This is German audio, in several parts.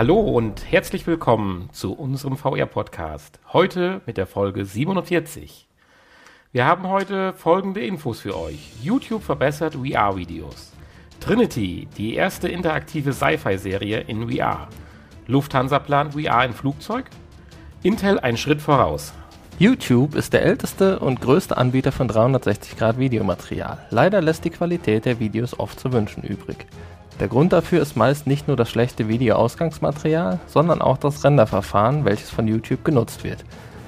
Hallo und herzlich willkommen zu unserem VR-Podcast. Heute mit der Folge 47. Wir haben heute folgende Infos für euch. YouTube verbessert VR-Videos. Trinity, die erste interaktive Sci-Fi-Serie in VR. Lufthansa plant VR in Flugzeug. Intel ein Schritt voraus. YouTube ist der älteste und größte Anbieter von 360-Grad-Videomaterial. Leider lässt die Qualität der Videos oft zu wünschen übrig. Der Grund dafür ist meist nicht nur das schlechte Videoausgangsmaterial, sondern auch das Renderverfahren, welches von YouTube genutzt wird.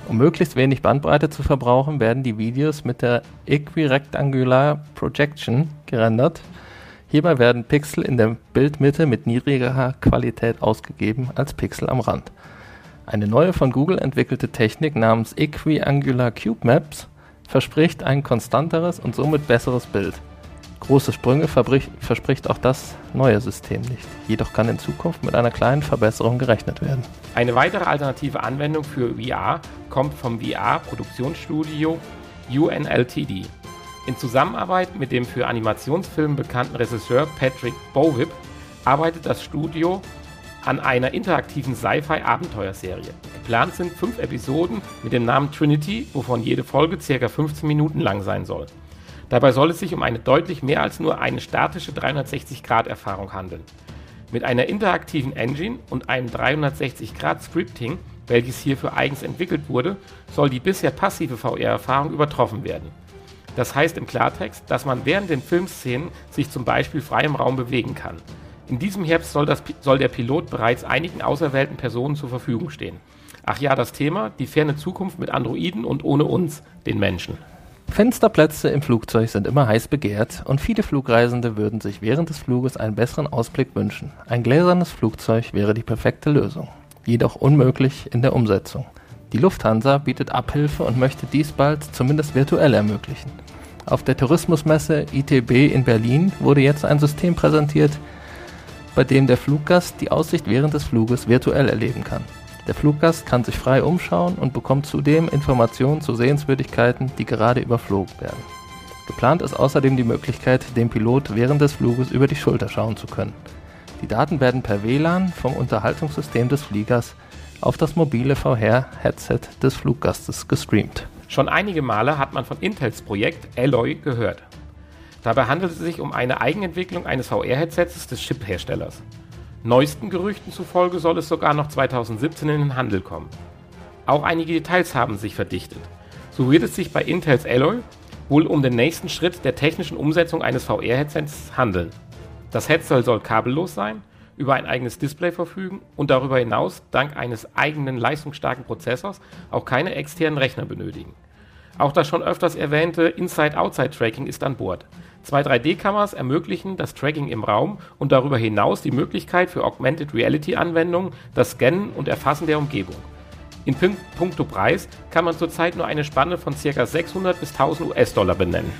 Um möglichst wenig Bandbreite zu verbrauchen, werden die Videos mit der Equirectangular Projection gerendert. Hierbei werden Pixel in der Bildmitte mit niedrigerer Qualität ausgegeben als Pixel am Rand. Eine neue von Google entwickelte Technik namens Equiangular Cube Maps verspricht ein konstanteres und somit besseres Bild. Große Sprünge verspricht auch das neue System nicht. Jedoch kann in Zukunft mit einer kleinen Verbesserung gerechnet werden. Eine weitere alternative Anwendung für VR kommt vom VR-Produktionsstudio UNLTD. In Zusammenarbeit mit dem für Animationsfilme bekannten Regisseur Patrick Bowip arbeitet das Studio an einer interaktiven Sci-Fi-Abenteuerserie. Geplant sind fünf Episoden mit dem Namen Trinity, wovon jede Folge ca. 15 Minuten lang sein soll. Dabei soll es sich um eine deutlich mehr als nur eine statische 360-Grad-Erfahrung handeln. Mit einer interaktiven Engine und einem 360-Grad-Scripting, welches hierfür eigens entwickelt wurde, soll die bisher passive VR-Erfahrung übertroffen werden. Das heißt im Klartext, dass man während den Filmszenen sich zum Beispiel frei im Raum bewegen kann. In diesem Herbst soll, das, soll der Pilot bereits einigen auserwählten Personen zur Verfügung stehen. Ach ja, das Thema, die ferne Zukunft mit Androiden und ohne uns, den Menschen. Fensterplätze im Flugzeug sind immer heiß begehrt und viele Flugreisende würden sich während des Fluges einen besseren Ausblick wünschen. Ein gläsernes Flugzeug wäre die perfekte Lösung, jedoch unmöglich in der Umsetzung. Die Lufthansa bietet Abhilfe und möchte dies bald zumindest virtuell ermöglichen. Auf der Tourismusmesse ITB in Berlin wurde jetzt ein System präsentiert, bei dem der Fluggast die Aussicht während des Fluges virtuell erleben kann. Der Fluggast kann sich frei umschauen und bekommt zudem Informationen zu Sehenswürdigkeiten, die gerade überflogen werden. Geplant ist außerdem die Möglichkeit, dem Pilot während des Fluges über die Schulter schauen zu können. Die Daten werden per WLAN vom Unterhaltungssystem des Fliegers auf das mobile VR-Headset des Fluggastes gestreamt. Schon einige Male hat man von Intels Projekt Alloy gehört. Dabei handelt es sich um eine Eigenentwicklung eines VR-Headsets des Chip-Herstellers. Neuesten Gerüchten zufolge soll es sogar noch 2017 in den Handel kommen. Auch einige Details haben sich verdichtet. So wird es sich bei Intels Alloy wohl um den nächsten Schritt der technischen Umsetzung eines VR-Headsets handeln. Das Headset soll kabellos sein, über ein eigenes Display verfügen und darüber hinaus dank eines eigenen leistungsstarken Prozessors auch keine externen Rechner benötigen. Auch das schon öfters erwähnte Inside-Outside-Tracking ist an Bord. Zwei 3D-Kameras ermöglichen das Tracking im Raum und darüber hinaus die Möglichkeit für Augmented Reality-Anwendungen das Scannen und Erfassen der Umgebung. In puncto Preis kann man zurzeit nur eine Spanne von ca. 600 bis 1000 US-Dollar benennen.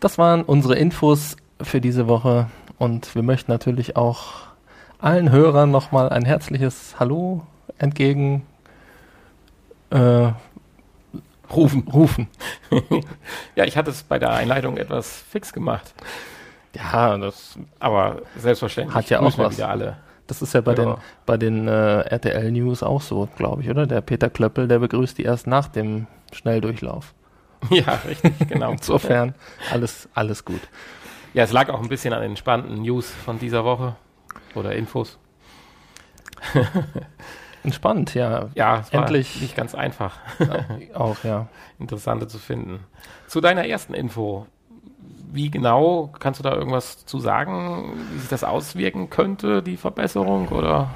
Das waren unsere Infos für diese Woche und wir möchten natürlich auch allen Hörern nochmal ein herzliches Hallo entgegen äh, rufen. rufen. ja, ich hatte es bei der Einleitung etwas fix gemacht. Ja, das, aber selbstverständlich hat ja auch was. wieder alle. Das ist ja bei ja. den, bei den äh, RTL News auch so, glaube ich, oder? Der Peter Klöppel, der begrüßt die erst nach dem Schnelldurchlauf. Ja, richtig, genau. Insofern alles, alles gut. Ja, es lag auch ein bisschen an den spannenden News von dieser Woche oder Infos. Entspannt, ja. Ja, endlich nicht ganz einfach. auch, ja. Interessante zu finden. Zu deiner ersten Info. Wie genau kannst du da irgendwas zu sagen, wie sich das auswirken könnte, die Verbesserung oder?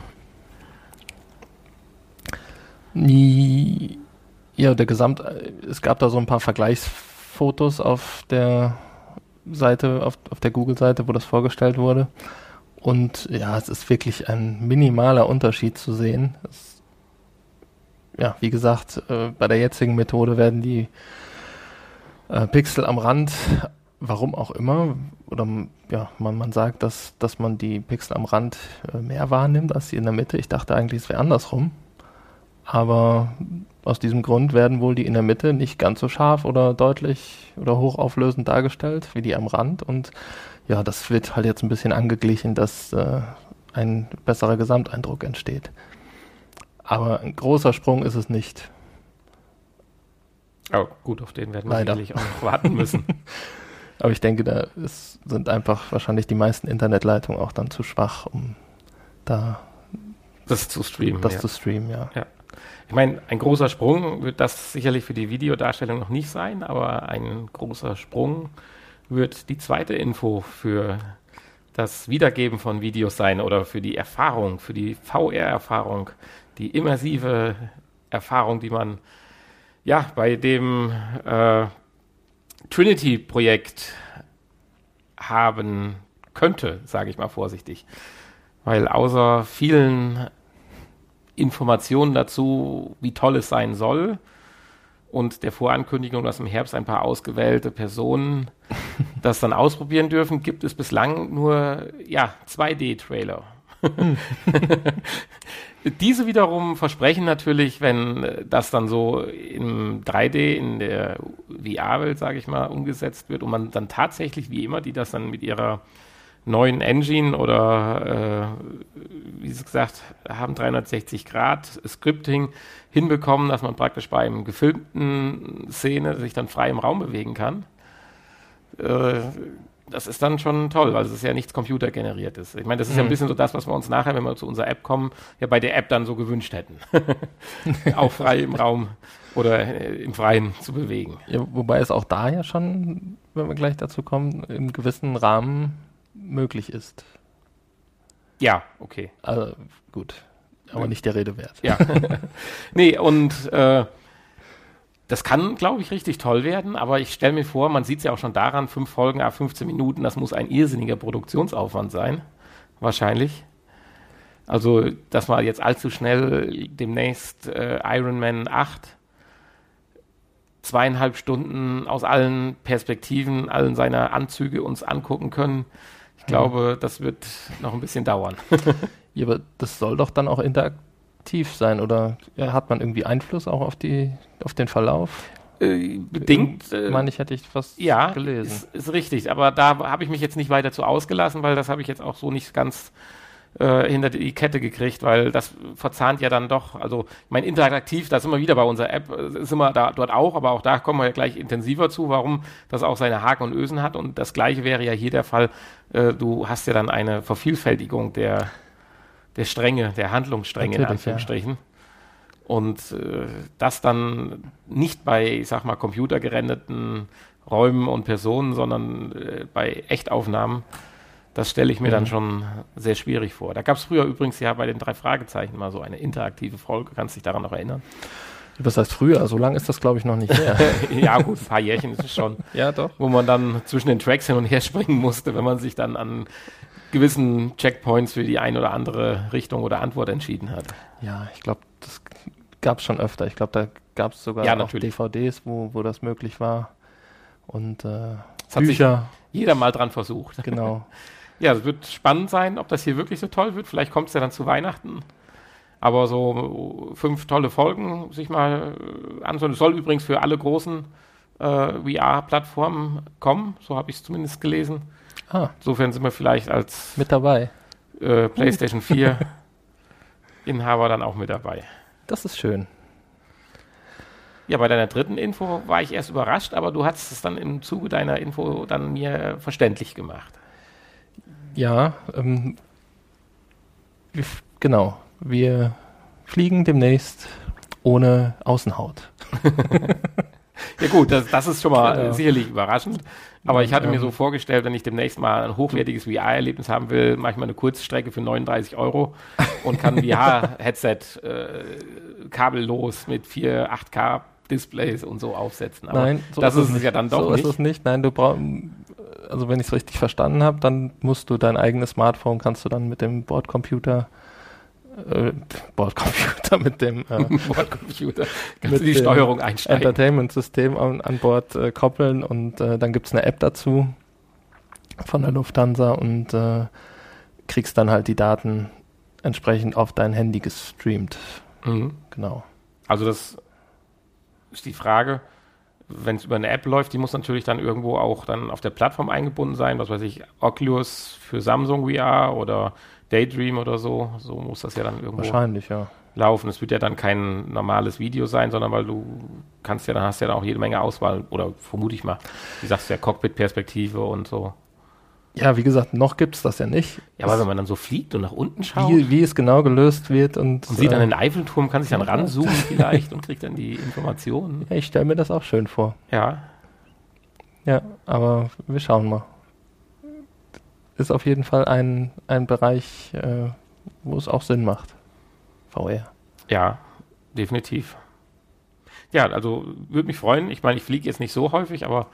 Ja, der Gesamt, es gab da so ein paar Vergleichsfotos auf der Seite, auf, auf der Google-Seite, wo das vorgestellt wurde. Und ja, es ist wirklich ein minimaler Unterschied zu sehen. Es, ja, wie gesagt, äh, bei der jetzigen Methode werden die äh, Pixel am Rand, warum auch immer, oder ja, man, man sagt, dass, dass man die Pixel am Rand äh, mehr wahrnimmt als die in der Mitte. Ich dachte eigentlich, es wäre andersrum. Aber aus diesem Grund werden wohl die in der Mitte nicht ganz so scharf oder deutlich oder hochauflösend dargestellt wie die am Rand. Und ja, das wird halt jetzt ein bisschen angeglichen, dass äh, ein besserer Gesamteindruck entsteht. Aber ein großer Sprung ist es nicht. Oh, gut, auf den werden wir Leider. sicherlich auch noch warten müssen. Aber ich denke, da ist, sind einfach wahrscheinlich die meisten Internetleitungen auch dann zu schwach, um da das zu streamen. das ja. zu streamen, ja. Ich meine, ein großer Sprung wird das sicherlich für die Videodarstellung noch nicht sein, aber ein großer Sprung wird die zweite Info für das Wiedergeben von Videos sein oder für die Erfahrung, für die VR-Erfahrung, die immersive Erfahrung, die man ja bei dem äh, Trinity-Projekt haben könnte, sage ich mal vorsichtig. Weil außer vielen Informationen dazu, wie toll es sein soll, und der Vorankündigung, dass im Herbst ein paar ausgewählte Personen das dann ausprobieren dürfen, gibt es bislang nur ja, 2D-Trailer. Diese wiederum versprechen natürlich, wenn das dann so im 3D in der VR-Welt, sage ich mal, umgesetzt wird und man dann tatsächlich, wie immer, die das dann mit ihrer neuen Engine oder äh, wie gesagt haben, 360 Grad Scripting hinbekommen, dass man praktisch bei einem gefilmten Szene sich dann frei im Raum bewegen kann. Äh, das ist dann schon toll, weil es ist ja nichts computergeneriertes. Ich meine, das ist ja ein Mhm. bisschen so das, was wir uns nachher, wenn wir zu unserer App kommen, ja bei der App dann so gewünscht hätten. Auch frei im Raum oder äh, im Freien zu bewegen. ja. Wobei es auch da ja schon, wenn wir gleich dazu kommen, im gewissen Rahmen möglich ist. Ja, okay. Also gut, aber nicht der Rede wert. Ja. nee, und äh, das kann, glaube ich, richtig toll werden, aber ich stelle mir vor, man sieht es ja auch schon daran, fünf Folgen ab 15 Minuten, das muss ein irrsinniger Produktionsaufwand sein. Wahrscheinlich. Also, dass man jetzt allzu schnell demnächst äh, Iron Man 8 zweieinhalb Stunden aus allen Perspektiven, allen seiner Anzüge uns angucken können. Ich glaube, das wird noch ein bisschen dauern. Ja, aber das soll doch dann auch interaktiv sein, oder ja, hat man irgendwie Einfluss auch auf die, auf den Verlauf? Äh, bedingt. äh, meine ich, hätte ich was Ja, gelesen. Ist, ist richtig. Aber da habe ich mich jetzt nicht weiter zu ausgelassen, weil das habe ich jetzt auch so nicht ganz äh, hinter die Kette gekriegt, weil das verzahnt ja dann doch, also mein interaktiv, da sind wir wieder bei unserer App, äh, sind wir da dort auch, aber auch da kommen wir ja gleich intensiver zu, warum das auch seine Haken und Ösen hat und das gleiche wäre ja hier der Fall, äh, du hast ja dann eine Vervielfältigung der, der Stränge, der Handlungsstränge in Natürlich, ja. Anführungsstrichen. Und äh, das dann nicht bei, ich sag mal, computergerendeten Räumen und Personen, sondern äh, bei Echtaufnahmen, das stelle ich mir dann Mhm. schon sehr schwierig vor. Da gab es früher übrigens ja bei den drei Fragezeichen mal so eine interaktive Folge, kannst dich daran noch erinnern? Was heißt früher? So lange ist das, glaube ich, noch nicht her. ja, gut, ein paar Jährchen ist es schon, ja, doch. wo man dann zwischen den Tracks hin und her springen musste, wenn man sich dann an gewissen Checkpoints für die eine oder andere Richtung oder Antwort entschieden hat. Ja, ich glaube, das gab es schon öfter. Ich glaube, da gab es sogar Ja, auch. DVDs, wo, wo das möglich war. Und äh, Das hat sich Bücher, jeder mal dran versucht. genau. Ja, es wird spannend sein, ob das hier wirklich so toll wird. Vielleicht kommt es ja dann zu Weihnachten. Aber so fünf tolle Folgen sich mal äh, anschauen. Es soll übrigens für alle großen äh, VR-Plattformen kommen. So habe ich es zumindest gelesen. Ah, Insofern sind wir vielleicht als mit dabei. äh, PlayStation 4 Inhaber dann auch mit dabei. Das ist schön. Ja, bei deiner dritten Info war ich erst überrascht, aber du hast es dann im Zuge deiner Info dann mir verständlich gemacht. Ja, ähm, wir, genau. Wir fliegen demnächst ohne Außenhaut. Ja gut, das, das ist schon mal Genau. äh, sicherlich überraschend. Aber ich hatte mir Ähm. so vorgestellt, wenn ich demnächst mal ein hochwertiges VR-Erlebnis haben will, mache ich mal eine Kurzstrecke für 39 Euro und kann ein VR-Headset äh, kabellos mit vier 8K-Displays und so aufsetzen. Aber Nein, so das ist es ja dann doch so nicht. ist es nicht. Nein, du brauchst, also wenn ich es richtig verstanden habe, dann musst du dein eigenes Smartphone, kannst du dann mit dem Bordcomputer, äh, Bordcomputer, mit dem äh, Bordcomputer. Kannst du die Steuerung einsteigen. Entertainment-System an, an Bord äh, koppeln und äh, dann gibt es eine App dazu von der Lufthansa und äh, kriegst dann halt die Daten entsprechend auf dein Handy gestreamt. Mhm. Genau. Also das ist die Frage, wenn es über eine App läuft, die muss natürlich dann irgendwo auch dann auf der Plattform eingebunden sein, was weiß ich, Oculus für Samsung VR oder Daydream oder so. So muss das ja dann irgendwo Wahrscheinlich, ja. laufen. Es wird ja dann kein normales Video sein, sondern weil du kannst ja, dann hast ja dann auch jede Menge Auswahl oder vermute ich mal. Wie sagst du ja, Cockpit-Perspektive und so. Ja, wie gesagt, noch gibt's das ja nicht. Ja, aber wenn man dann so fliegt und nach unten schaut wie, wie es genau gelöst wird und, und sieht dann äh, den Eiffelturm, kann sich dann ranzoomen vielleicht und kriegt dann die Informationen. ja, ich stelle mir das auch schön vor. Ja, Ja, aber wir schauen mal. Ist auf jeden Fall ein, ein Bereich, äh, wo es auch Sinn macht. VR. ja, definitiv. Ja, also würde mich freuen. Ich meine, ich fliege jetzt nicht so häufig, aber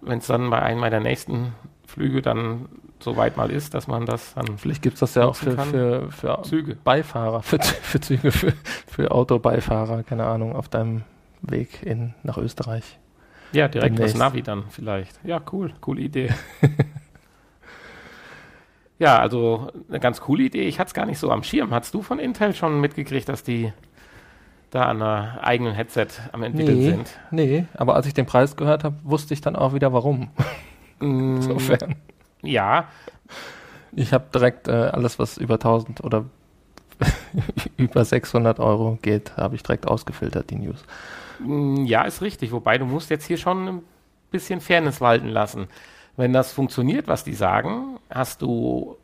wenn es dann bei einem meiner nächsten Flüge dann so weit mal ist, dass man das dann Vielleicht gibt's das ja auch für, für, für Züge. Beifahrer, für, für Züge, für, für Autobeifahrer, keine Ahnung, auf deinem Weg in, nach Österreich. Ja, direkt das Demnächst. Navi dann vielleicht. Ja, cool, coole Idee. ja, also eine ganz coole Idee. Ich hatte es gar nicht so am Schirm. Hast du von Intel schon mitgekriegt, dass die da an einer eigenen Headset am entwickeln Nee. sind? Nee, aber als ich den Preis gehört habe, wusste ich dann auch wieder warum. Mm, Insofern. Ja, Ich habe direkt äh, alles, was über 1000 oder über 600 Euro geht, habe ich direkt ausgefiltert, die News. Mm, Ja, ist richtig. Wobei du musst jetzt hier schon ein bisschen Fairness walten lassen. Wenn das funktioniert, was die sagen, hast du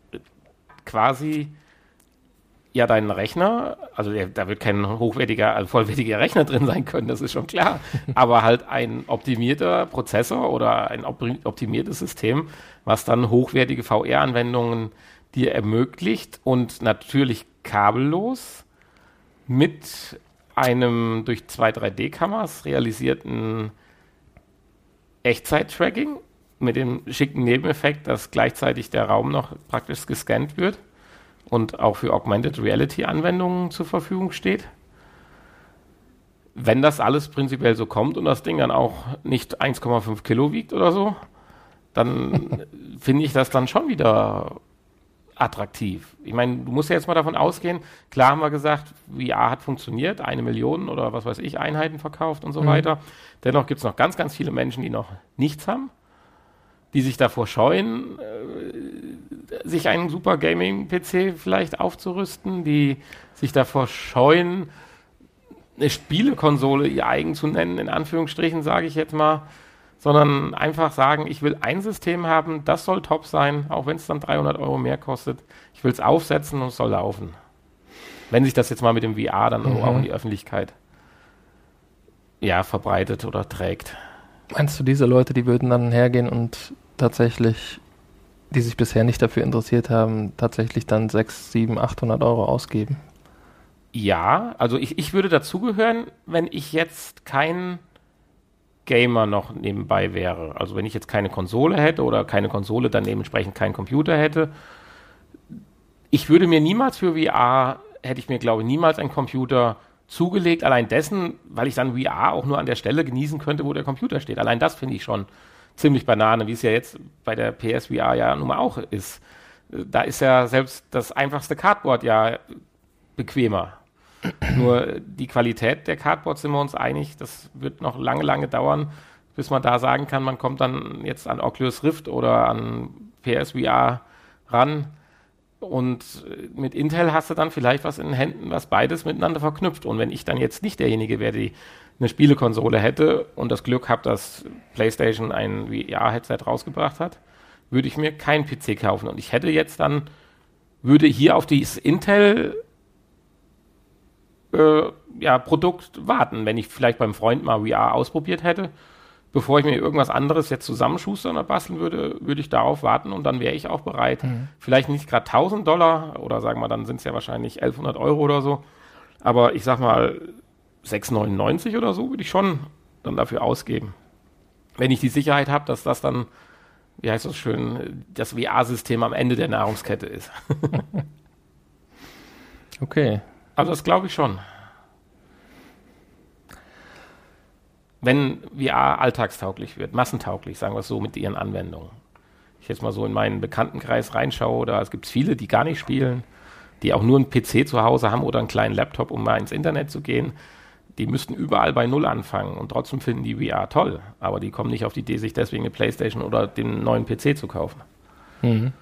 quasi ja deinen Rechner, also der, da wird kein hochwertiger, also vollwertiger Rechner drin sein können, das ist schon klar, aber halt ein optimierter Prozessor oder ein optimiertes System, was dann hochwertige VR-Anwendungen dir ermöglicht und natürlich kabellos mit einem durch zwei 3D-Kameras realisierten Echtzeit-Tracking mit dem schicken Nebeneffekt, dass gleichzeitig der Raum noch praktisch gescannt wird und auch für Augmented Reality-Anwendungen zur Verfügung steht. Wenn das alles prinzipiell so kommt und das Ding dann auch nicht 1,5 Kilo wiegt oder so, dann finde ich das dann schon wieder attraktiv. Ich meine, du musst ja jetzt mal davon ausgehen, klar haben wir gesagt, VR hat funktioniert, eine Million oder was weiß ich, Einheiten verkauft und so Mhm. weiter. Dennoch gibt es noch ganz, ganz viele Menschen, die noch nichts haben, die sich davor scheuen, äh, sich einen super Gaming-PC vielleicht aufzurüsten, die sich davor scheuen, eine Spielekonsole ihr eigen zu nennen, in Anführungsstrichen, sage ich jetzt mal, sondern einfach sagen, ich will ein System haben, das soll top sein, auch wenn es dann 300 Euro mehr kostet. Ich will es aufsetzen und es soll laufen. Wenn sich das jetzt mal mit dem VR dann Mhm. auch in die Öffentlichkeit ja, verbreitet oder trägt. Meinst du, diese Leute, die würden dann hergehen und tatsächlich, die sich bisher nicht dafür interessiert haben, tatsächlich dann 6, 7, 800 Euro ausgeben? Ja, also ich, ich würde dazugehören, wenn ich jetzt kein Gamer noch nebenbei wäre. Also wenn ich jetzt keine Konsole hätte oder keine Konsole, dann dementsprechend keinen Computer hätte. Ich würde mir niemals für VR, hätte ich mir glaube ich niemals einen Computer zugelegt, allein dessen, weil ich dann VR auch nur an der Stelle genießen könnte, wo der Computer steht. Allein das finde ich schon ziemlich Banane, wie es ja jetzt bei der PSVR ja nun mal auch ist. Da ist ja selbst das einfachste Cardboard ja bequemer. Nur die Qualität der Cardboards sind wir uns einig, das wird noch lange, lange dauern, bis man da sagen kann, man kommt dann jetzt an Oculus Rift oder an PSVR ran. Und mit Intel hast du dann vielleicht was in den Händen, was beides miteinander verknüpft. Und wenn ich dann jetzt nicht derjenige wäre, die eine Spielekonsole hätte und das Glück habe, dass PlayStation ein VR-Headset rausgebracht hat, würde ich mir keinen PC kaufen. Und ich hätte jetzt dann, würde hier auf dieses Intel äh, ja, Produkt warten, wenn ich vielleicht beim Freund mal VR ausprobiert hätte. Bevor ich mir irgendwas anderes jetzt zusammenschustern oder basteln würde, würde ich darauf warten und dann wäre ich auch bereit. Vielleicht nicht gerade 1000 Dollar oder sagen wir, dann sind es ja wahrscheinlich 1100 Euro oder so. Aber ich sag mal 6,99 oder so würde ich schon dann dafür ausgeben. Wenn ich die Sicherheit habe, dass das dann, wie heißt das schön, das VR-System am Ende der Nahrungskette ist. Okay. Also das glaube ich schon. Wenn VR alltagstauglich wird, massentauglich, sagen wir es so, mit ihren Anwendungen. Ich jetzt mal so in meinen Bekanntenkreis reinschaue, da es gibt viele, die gar nicht spielen, die auch nur einen PC zu Hause haben oder einen kleinen Laptop, um mal ins Internet zu gehen. Die müssten überall bei Null anfangen und trotzdem finden die VR toll. Aber die kommen nicht auf die Idee, sich deswegen eine Playstation oder den neuen PC zu kaufen. Mhm.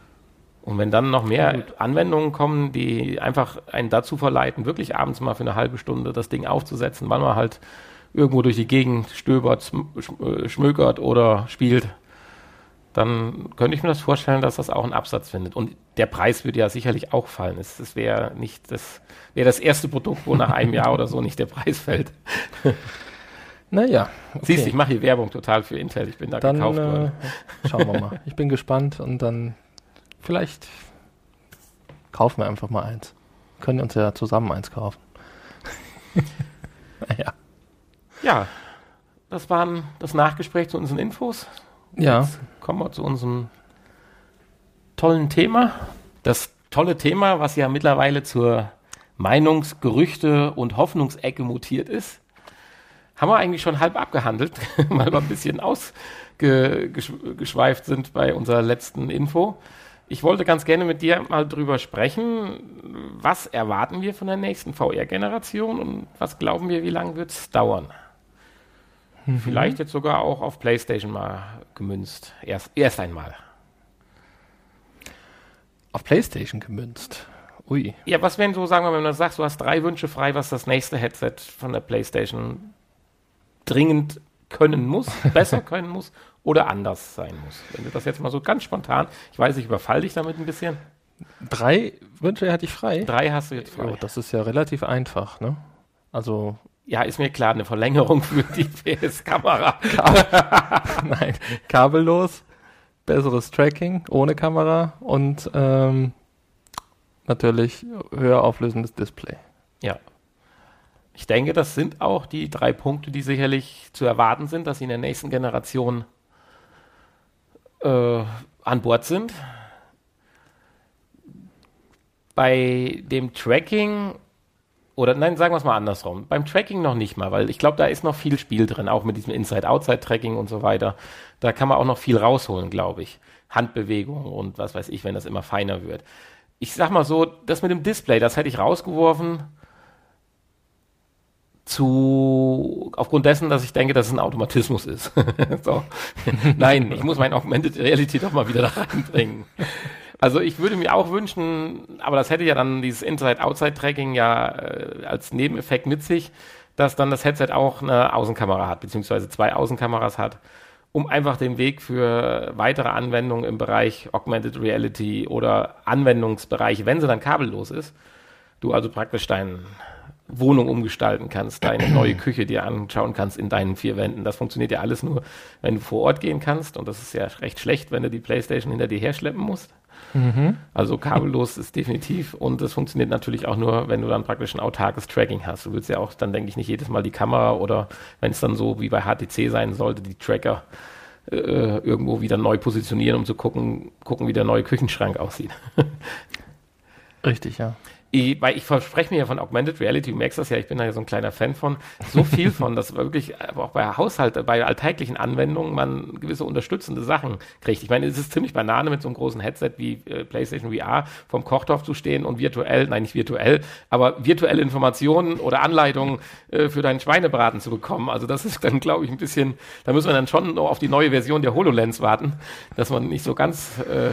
Und wenn dann noch mehr Anwendungen kommen, die einfach einen dazu verleiten, wirklich abends mal für eine halbe Stunde das Ding aufzusetzen, wann man halt irgendwo durch die Gegend stöbert, äh, schmökert oder spielt, dann könnte ich mir das vorstellen, dass das auch einen Absatz findet. Und der Preis würde ja sicherlich auch fallen. Es, wäre nicht das, wäre das erste Produkt, wo nach einem Jahr oder so nicht der Preis fällt. Naja. Okay. Siehst du, ich mache hier Werbung total für Intel. Ich bin da dann, gekauft worden. Äh, schauen wir mal. Ich bin gespannt und dann vielleicht kaufen wir einfach mal eins. Können uns ja zusammen eins kaufen. naja. Ja, das war das Nachgespräch zu unseren Infos. Ja. Jetzt kommen wir zu unserem tollen Thema. Das tolle Thema, was ja mittlerweile zur Meinungs-, Gerüchte- und Hoffnungsecke mutiert ist, haben wir eigentlich schon halb abgehandelt, weil wir ein bisschen ausgeschweift sind bei unserer letzten Info. Ich wollte ganz gerne mit dir mal drüber sprechen. Was erwarten wir von der nächsten VR-Generation und was glauben wir, wie lange wird es dauern? Mhm. Vielleicht jetzt sogar auch auf PlayStation mal gemünzt. Erst, erst einmal. Auf PlayStation gemünzt. Ui. Ja, was wären so, sagen wir, wenn du sagst, du hast drei Wünsche frei, was das nächste Headset von der PlayStation dringend können muss, besser können muss oder anders sein muss. Wenn du das jetzt mal so ganz spontan, ich weiß, ich überfall dich damit ein bisschen. Drei Wünsche hatte ich frei. Drei hast du jetzt frei. Oh, das ist ja relativ einfach, ne? Also. Ja, ist mir klar, eine Verlängerung für die PS-Kamera. Nein, kabellos, besseres Tracking ohne Kamera und ähm, natürlich höher auflösendes Display. Ja, ich denke, das sind auch die drei Punkte, die sicherlich zu erwarten sind, dass sie in der nächsten Generation äh, an Bord sind. Bei dem Tracking, oder nein, sagen wir es mal andersrum, beim Tracking noch nicht mal, weil ich glaube, da ist noch viel Spiel drin, auch mit diesem Inside-Outside-Tracking und so weiter. Da kann man auch noch viel rausholen, glaube ich. Handbewegungen und was weiß ich, wenn das immer feiner wird. Ich sag mal so, das mit dem Display, das hätte ich rausgeworfen zu, aufgrund dessen, dass ich denke, dass es ein Automatismus ist. so. Nein, ich muss mein Augmented Reality doch mal wieder da reinbringen. Also ich würde mir auch wünschen, aber das hätte ja dann dieses Inside-Outside-Tracking ja äh, als Nebeneffekt mit sich, dass dann das Headset auch eine Außenkamera hat, beziehungsweise zwei Außenkameras hat, um einfach den Weg für weitere Anwendungen im Bereich Augmented Reality oder Anwendungsbereiche, wenn sie dann kabellos ist, du also praktisch deinen Wohnung umgestalten kannst, deine neue Küche dir anschauen kannst in deinen vier Wänden. Das funktioniert ja alles nur, wenn du vor Ort gehen kannst. Und das ist ja recht schlecht, wenn du die Playstation hinter dir herschleppen musst. Mhm. Also kabellos ist definitiv. Und das funktioniert natürlich auch nur, wenn du dann praktisch ein autarkes Tracking hast. Du willst ja auch dann, denke ich, nicht jedes Mal die Kamera oder wenn es dann so wie bei HTC sein sollte, die Tracker äh, irgendwo wieder neu positionieren, um zu gucken, gucken, wie der neue Küchenschrank aussieht. Richtig, ja ich, weil ich verspreche mir ja von Augmented Reality, du merkst das ja, ich bin da ja so ein kleiner Fan von, so viel von, dass wirklich auch bei Haushalt, bei alltäglichen Anwendungen man gewisse unterstützende Sachen kriegt. Ich meine, es ist ziemlich Banane mit so einem großen Headset wie äh, PlayStation VR vom Kochtopf zu stehen und virtuell, nein, nicht virtuell, aber virtuelle Informationen oder Anleitungen äh, für deinen Schweinebraten zu bekommen. Also das ist dann, glaube ich, ein bisschen, da müssen wir dann schon noch auf die neue Version der HoloLens warten, dass man nicht so ganz äh,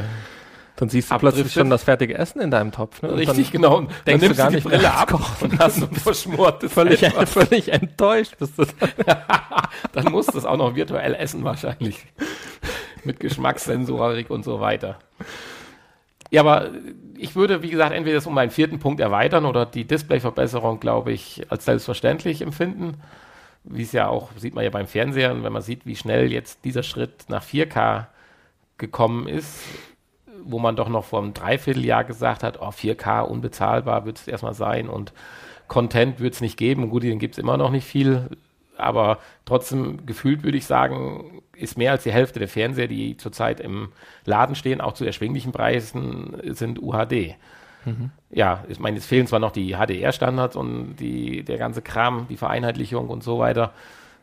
dann siehst du plötzlich schon das fertige Essen in deinem Topf. Ne? Richtig, dann, genau. Und dann nimmst du gar nicht Brille ab und hast ein verschmortes völlig, völlig enttäuscht bist du dann. dann musst du es auch noch virtuell essen wahrscheinlich. Mit Geschmackssensorik und so weiter. Ja, aber ich würde, wie gesagt, entweder das um einen vierten Punkt erweitern oder die Displayverbesserung, glaube ich, als selbstverständlich empfinden. Wie es ja auch, sieht man ja beim Fernsehen, wenn man sieht, wie schnell jetzt dieser Schritt nach 4K gekommen ist, wo man doch noch vor einem Dreivierteljahr gesagt hat, oh, 4K unbezahlbar wird es erstmal sein und Content wird es nicht geben. Gut, den gibt es immer noch nicht viel, aber trotzdem gefühlt würde ich sagen, ist mehr als die Hälfte der Fernseher, die zurzeit im Laden stehen, auch zu erschwinglichen Preisen, sind UHD. Mhm. Ja, ich meine, es fehlen zwar noch die HDR-Standards und die, der ganze Kram, die Vereinheitlichung und so weiter,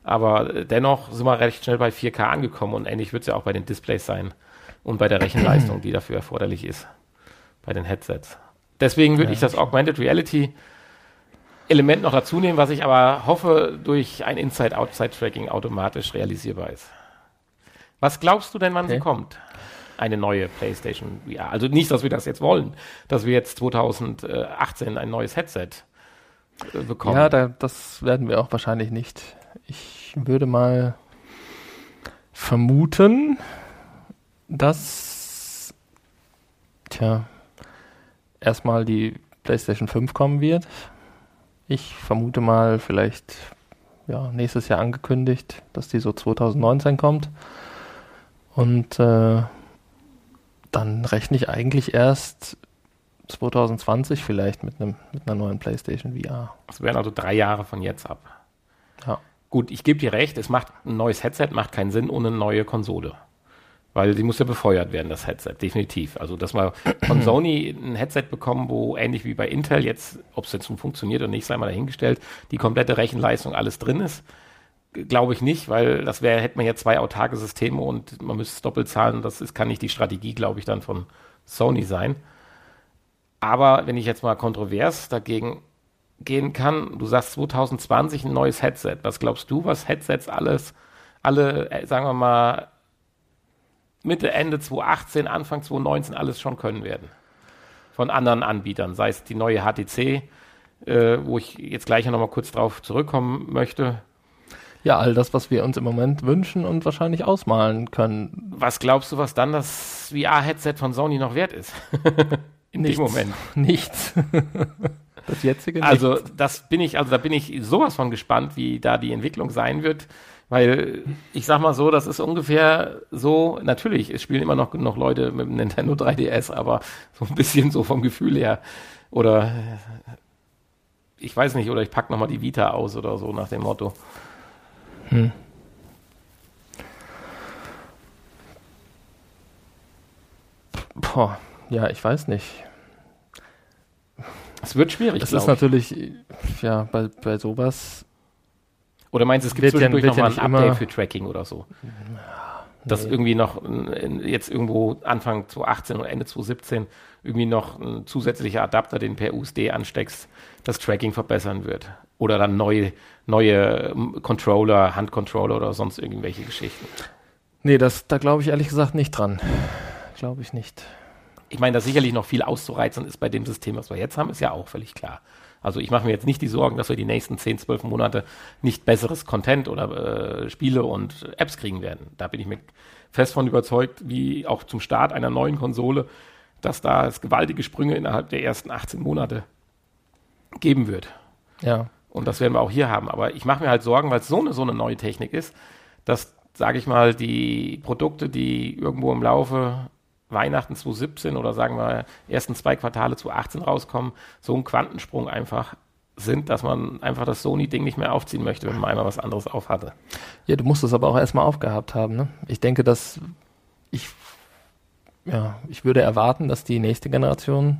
aber dennoch sind wir recht schnell bei 4K angekommen und ähnlich wird es ja auch bei den Displays sein und bei der Rechenleistung, die dafür erforderlich ist bei den Headsets. Deswegen würde ja, ich das Augmented Reality Element noch dazu nehmen, was ich aber hoffe, durch ein Inside-Outside-Tracking automatisch realisierbar ist. Was glaubst du denn, wann okay. sie kommt? eine neue PlayStation VR. Also nicht, dass wir das jetzt wollen, dass wir jetzt 2018 ein neues Headset äh, bekommen. Ja, da, das werden wir auch wahrscheinlich nicht. Ich würde mal vermuten, dass tja, erstmal die PlayStation 5 kommen wird. Ich vermute mal vielleicht ja, nächstes Jahr angekündigt, dass die so 2019 kommt. Und äh, dann rechne ich eigentlich erst 2020 vielleicht mit, einem, mit einer neuen PlayStation VR. Das wären also drei Jahre von jetzt ab. Ja. Gut, ich gebe dir recht, es macht ein neues Headset, macht keinen Sinn ohne eine neue Konsole. Weil sie muss ja befeuert werden, das Headset, definitiv. Also, dass wir von Sony ein Headset bekommen, wo ähnlich wie bei Intel jetzt, ob es jetzt nun funktioniert oder nicht, sei mal dahingestellt, die komplette Rechenleistung alles drin ist, glaube ich nicht, weil das wäre, hätte man ja zwei autarke Systeme und man müsste es doppelt zahlen. Das ist, kann nicht die Strategie, glaube ich, dann von Sony sein. Aber wenn ich jetzt mal kontrovers dagegen gehen kann, du sagst 2020 ein neues Headset. Was glaubst du, was Headsets alles, alle, äh, sagen wir mal, Mitte, Ende 2018, Anfang 2019 alles schon können werden. Von anderen Anbietern, sei es die neue HTC, äh, wo ich jetzt gleich noch mal kurz drauf zurückkommen möchte. Ja, all das, was wir uns im Moment wünschen und wahrscheinlich ausmalen können. Was glaubst du, was dann das VR-Headset von Sony noch wert ist? In nichts, dem Moment. Nichts. das jetzige Also, das bin ich, also da bin ich sowas von gespannt, wie da die Entwicklung sein wird. Weil ich sag mal so, das ist ungefähr so, natürlich, es spielen immer noch genug Leute mit dem Nintendo 3DS, aber so ein bisschen so vom Gefühl her. Oder ich weiß nicht, oder ich pack nochmal die Vita aus oder so nach dem Motto. Hm. Boah, ja, ich weiß nicht. Es wird schwierig. Es ist natürlich, ja, bei, bei sowas oder meinst du, es gibt wird zwischendurch nochmal ein Update für Tracking oder so? Dass nee. irgendwie noch jetzt irgendwo Anfang 2018 oder Ende 2017 irgendwie noch ein zusätzlicher Adapter, den per USD ansteckst, das Tracking verbessern wird. Oder dann neue, neue Controller, Handcontroller oder sonst irgendwelche Geschichten. Nee, das, da glaube ich ehrlich gesagt nicht dran. Glaube ich nicht. Ich meine, dass sicherlich noch viel auszureizen ist bei dem System, was wir jetzt haben, ist ja auch völlig klar. Also ich mache mir jetzt nicht die Sorgen, dass wir die nächsten 10, 12 Monate nicht besseres Content oder äh, Spiele und Apps kriegen werden. Da bin ich mir fest von überzeugt, wie auch zum Start einer neuen Konsole, dass da es gewaltige Sprünge innerhalb der ersten 18 Monate geben wird. Ja. Und das werden wir auch hier haben. Aber ich mache mir halt Sorgen, weil es so eine, so eine neue Technik ist, dass, sage ich mal, die Produkte, die irgendwo im Laufe Weihnachten 2017 oder sagen wir ersten zwei Quartale 2018 rauskommen, so ein Quantensprung einfach sind, dass man einfach das Sony-Ding nicht mehr aufziehen möchte, wenn man einmal was anderes aufhatte. Ja, du musst es aber auch erstmal aufgehabt haben. Ne? Ich denke, dass ich, ja, ich würde erwarten, dass die nächste Generation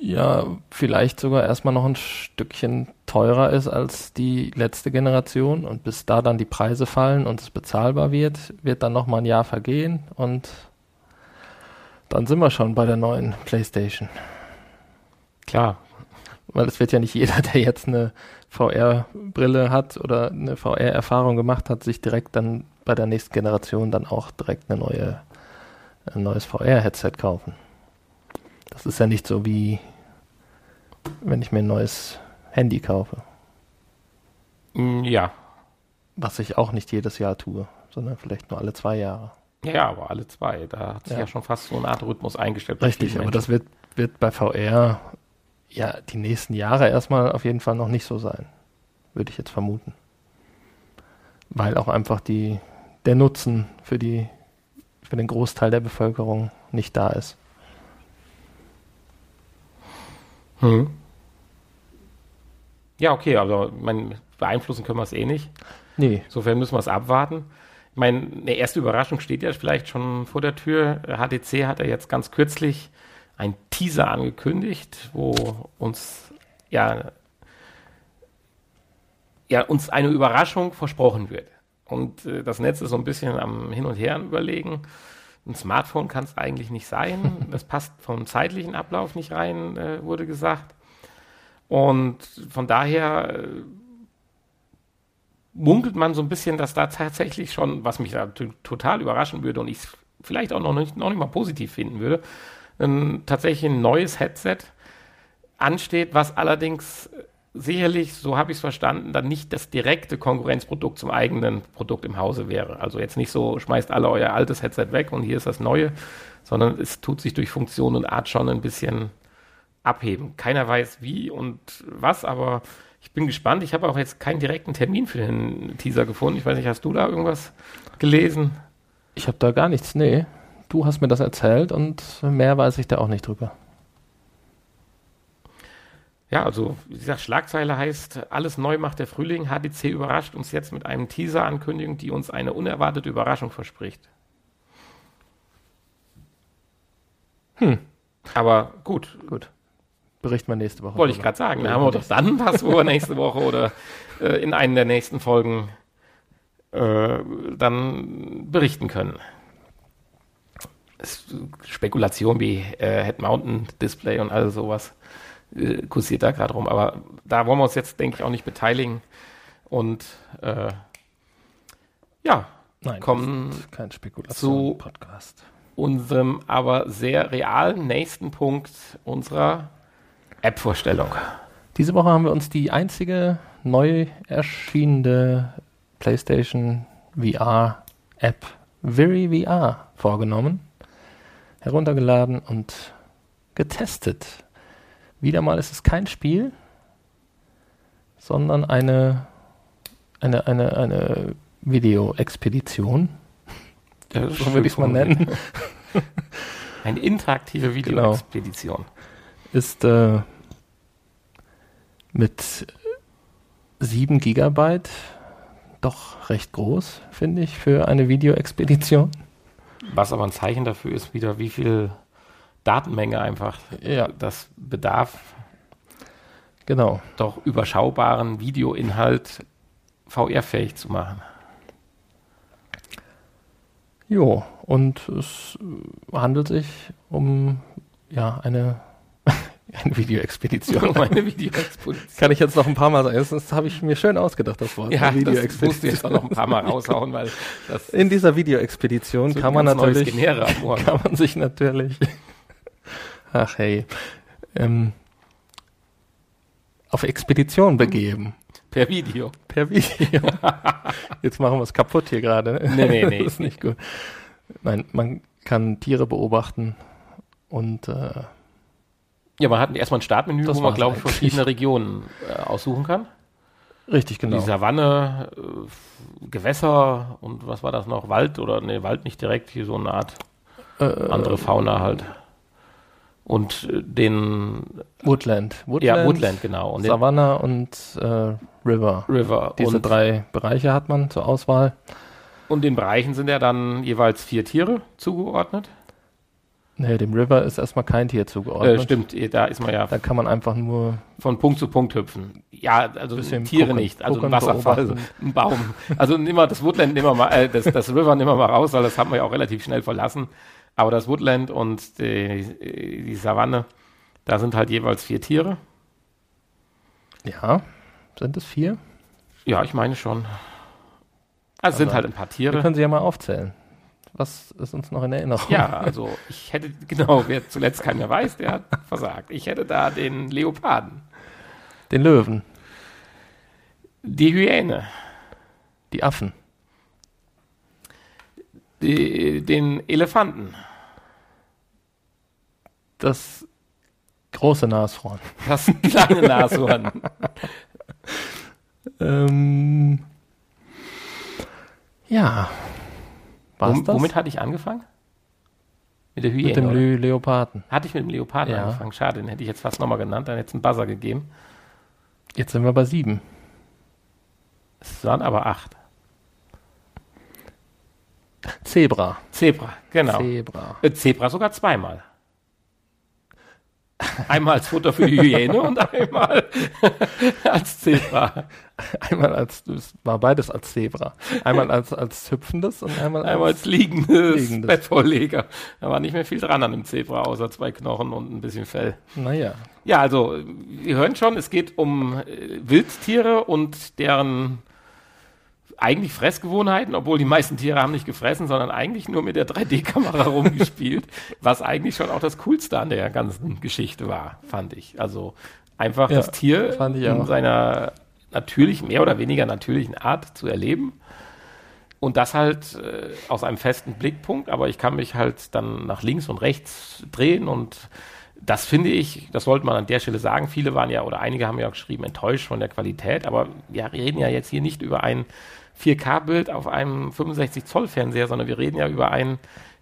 ja vielleicht sogar erstmal noch ein Stückchen teurer ist als die letzte Generation und bis da dann die Preise fallen und es bezahlbar wird, wird dann noch mal ein Jahr vergehen und dann sind wir schon bei der neuen PlayStation. Klar. Weil es wird ja nicht jeder, der jetzt eine VR-Brille hat oder eine VR-Erfahrung gemacht hat, sich direkt dann bei der nächsten Generation dann auch direkt eine neue, ein neues VR-Headset kaufen. Das ist ja nicht so wie wenn ich mir ein neues Handy kaufe. Mm, ja. Was ich auch nicht jedes Jahr tue, sondern vielleicht nur alle zwei Jahre. Ja, aber alle zwei. Da hat sich ja, ja schon fast so eine Art Rhythmus eingestellt. Richtig, aber das wird, wird bei VR ja die nächsten Jahre erstmal auf jeden Fall noch nicht so sein. Würde ich jetzt vermuten. Weil auch einfach die, der Nutzen für die, für den Großteil der Bevölkerung nicht da ist. Hm. Ja, okay, aber mein, beeinflussen können wir es eh nicht. Nee. Insofern müssen wir es abwarten. Meine, eine erste Überraschung steht ja vielleicht schon vor der Tür. HTC hat ja jetzt ganz kürzlich ein Teaser angekündigt, wo uns ja, ja uns eine Überraschung versprochen wird. Und äh, das Netz ist so ein bisschen am Hin und Her überlegen. Ein Smartphone kann es eigentlich nicht sein. Das passt vom zeitlichen Ablauf nicht rein, äh, wurde gesagt. Und von daher äh, munkelt man so ein bisschen, dass da tatsächlich schon, was mich da total überraschen würde und ich vielleicht auch noch nicht, noch nicht mal positiv finden würde, ein, tatsächlich ein neues Headset ansteht, was allerdings sicherlich, so habe ich es verstanden, dann nicht das direkte Konkurrenzprodukt zum eigenen Produkt im Hause wäre. Also jetzt nicht so, schmeißt alle euer altes Headset weg und hier ist das neue, sondern es tut sich durch Funktion und Art schon ein bisschen abheben. Keiner weiß wie und was, aber ich bin gespannt. Ich habe auch jetzt keinen direkten Termin für den Teaser gefunden. Ich weiß nicht, hast du da irgendwas gelesen? Ich habe da gar nichts, nee. Du hast mir das erzählt und mehr weiß ich da auch nicht drüber. Ja, also wie gesagt, Schlagzeile heißt, alles neu macht der Frühling. HDC überrascht uns jetzt mit einem Teaser-Ankündigung, die uns eine unerwartete Überraschung verspricht. Hm. Aber gut. Gut. Berichten wir nächste Woche. Wollte ich gerade sagen. Da haben wir doch dann was, wo wir nächste Woche oder äh, in einer der nächsten Folgen äh, dann berichten können. Spekulation wie äh, Head-Mountain-Display und all sowas äh, kursiert da gerade rum. Aber da wollen wir uns jetzt, denke ich, auch nicht beteiligen. Und äh, ja, Nein, kommen kein zu Spekulation-Podcast. unserem aber sehr realen nächsten Punkt unserer App-Vorstellung. Diese Woche haben wir uns die einzige neu erschienene PlayStation VR App Very VR vorgenommen, heruntergeladen und getestet. Wieder mal ist es kein Spiel, sondern eine, eine, eine, eine Videoexpedition. So würde ich es mal nennen. Eine interaktive Videoexpedition. Ist äh, mit 7 Gigabyte doch recht groß, finde ich, für eine Videoexpedition. Was aber ein Zeichen dafür ist, wieder wie viel Datenmenge einfach Ja. das bedarf, Genau. doch überschaubaren Videoinhalt VR-fähig zu machen. Jo, und es handelt sich um ja eine, eine Videoexpedition. Meine Videoexpedition. Kann ich jetzt noch ein paar Mal sagen. Das, das habe ich mir schön ausgedacht, das Wort. Ja, das musst du jetzt auch noch ein paar Mal raushauen, weil das In dieser Videoexpedition wird kann man natürlich, kann man sich natürlich, ach hey, ähm, auf Expedition begeben. per Video. Per Video. Jetzt machen wir es kaputt hier gerade. ne? Nee, nee, nee. Das ist nicht gut. Nein, man kann Tiere beobachten und äh, Ja, man hat erstmal ein Startmenü, Das wo man, glaube ich, verschiedene Regionen äh, aussuchen kann. richtig genau. Die Savanne, äh, Gewässer und was war das noch? Wald oder nee, Wald nicht direkt, hier so eine Art Äh, andere Fauna halt. Und äh, den Woodland. Woodland, ja, Woodland, genau. Und den Savanna und äh, River. River. Diese und, drei Bereiche hat man zur Auswahl. und den Bereichen sind ja dann jeweils vier Tiere zugeordnet. Nee, dem River ist erstmal kein Tier zugeordnet. Äh, stimmt, eh, da ist man ja Da kann man einfach nur von Punkt zu Punkt hüpfen. Ja, also Tiere gucken, nicht, also ein Wasserfall, ein Baum. Also nehmen wir das Woodland nehmen wir mal, äh, das, das River wir mal raus, weil das haben wir ja auch relativ schnell verlassen. Aber das Woodland und die, die Savanne, da sind halt jeweils vier Tiere. Ja, sind es vier? Ja, ich meine schon. Also es sind halt ein paar Wir Tiere. können sie ja mal aufzählen. Was ist uns noch in Erinnerung? Ja, also ich hätte, genau, wer zuletzt keiner weiß, der hat versagt. Ich hätte da den Leoparden, Den Löwen, die Hyäne, die Affen, die, den Elefanten, das große Nashorn. das kleine Nashorn, Ähm, ja. War's Wom-? Womit hatte ich angefangen? Mit der Hyäne. Mit dem? Le Leoparden. hatte ich mit dem Leoparden Ja. angefangen. Schade, den hätte ich jetzt fast nochmal genannt, dann hätte es einen Buzzer gegeben. Jetzt sind wir bei sieben. Es waren aber acht. Zebra. Zebra, genau. Zebra. Äh, Zebra sogar zweimal. Einmal als Futter für die Hyäne und einmal als Zebra. Einmal als, es war beides als Zebra. Einmal als, als hüpfendes und einmal als, Einmal als liegendes, Liegendes. Bettvorleger. Da war nicht mehr viel dran an dem Zebra, außer zwei Knochen und ein bisschen Fell. naja. Ja, also, wir hören schon, es geht um äh, Wildtiere und deren eigentlich Fressgewohnheiten, obwohl die meisten Tiere haben nicht gefressen, sondern eigentlich nur mit der 3D-Kamera rumgespielt, was eigentlich schon auch das Coolste an der ganzen Geschichte war, fand ich. Also einfach Ja, das Tier in seiner natürlich mehr oder weniger natürlichen Art zu erleben. Und das halt äh, aus einem festen Blickpunkt, aber ich kann mich halt dann nach links und rechts drehen und das finde ich, das sollte man an der Stelle sagen. Viele waren ja, oder einige haben ja auch geschrieben, enttäuscht von der Qualität, aber wir reden ja jetzt hier nicht über ein 4K-Bild auf einem 65-Zoll-Fernseher, sondern wir reden ja über ein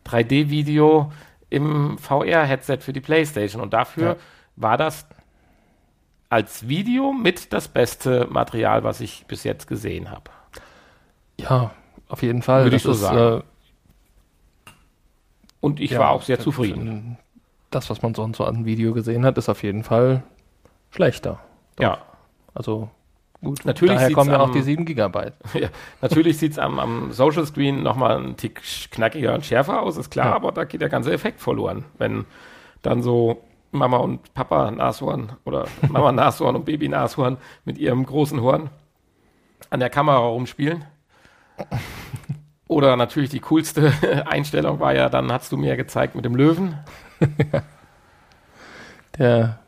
3D-Video im VR-Headset für die PlayStation. Und dafür Ja. war das als Video mit das beste Material, was ich bis jetzt gesehen habe. Ja, auf jeden Fall. Würde ich Das so ist, sagen. Äh, Und ich ja, war auch sehr zufrieden. Das, was man sonst so an Video gesehen hat, ist auf jeden Fall schlechter. Ja. Also gut, Natürlich daher sieht's kommen ja auch die 7 Gigabyte. Ja, natürlich sieht es am, am Social Screen nochmal einen Tick knackiger und schärfer aus, ist klar, Ja. aber da geht der ganze Effekt verloren. Wenn dann so Mama und Papa Nashorn oder Mama Nashorn und Baby Nashorn mit ihrem großen Horn an der Kamera rumspielen. Oder natürlich die coolste Einstellung war ja, dann hast du mir gezeigt mit dem Löwen. Der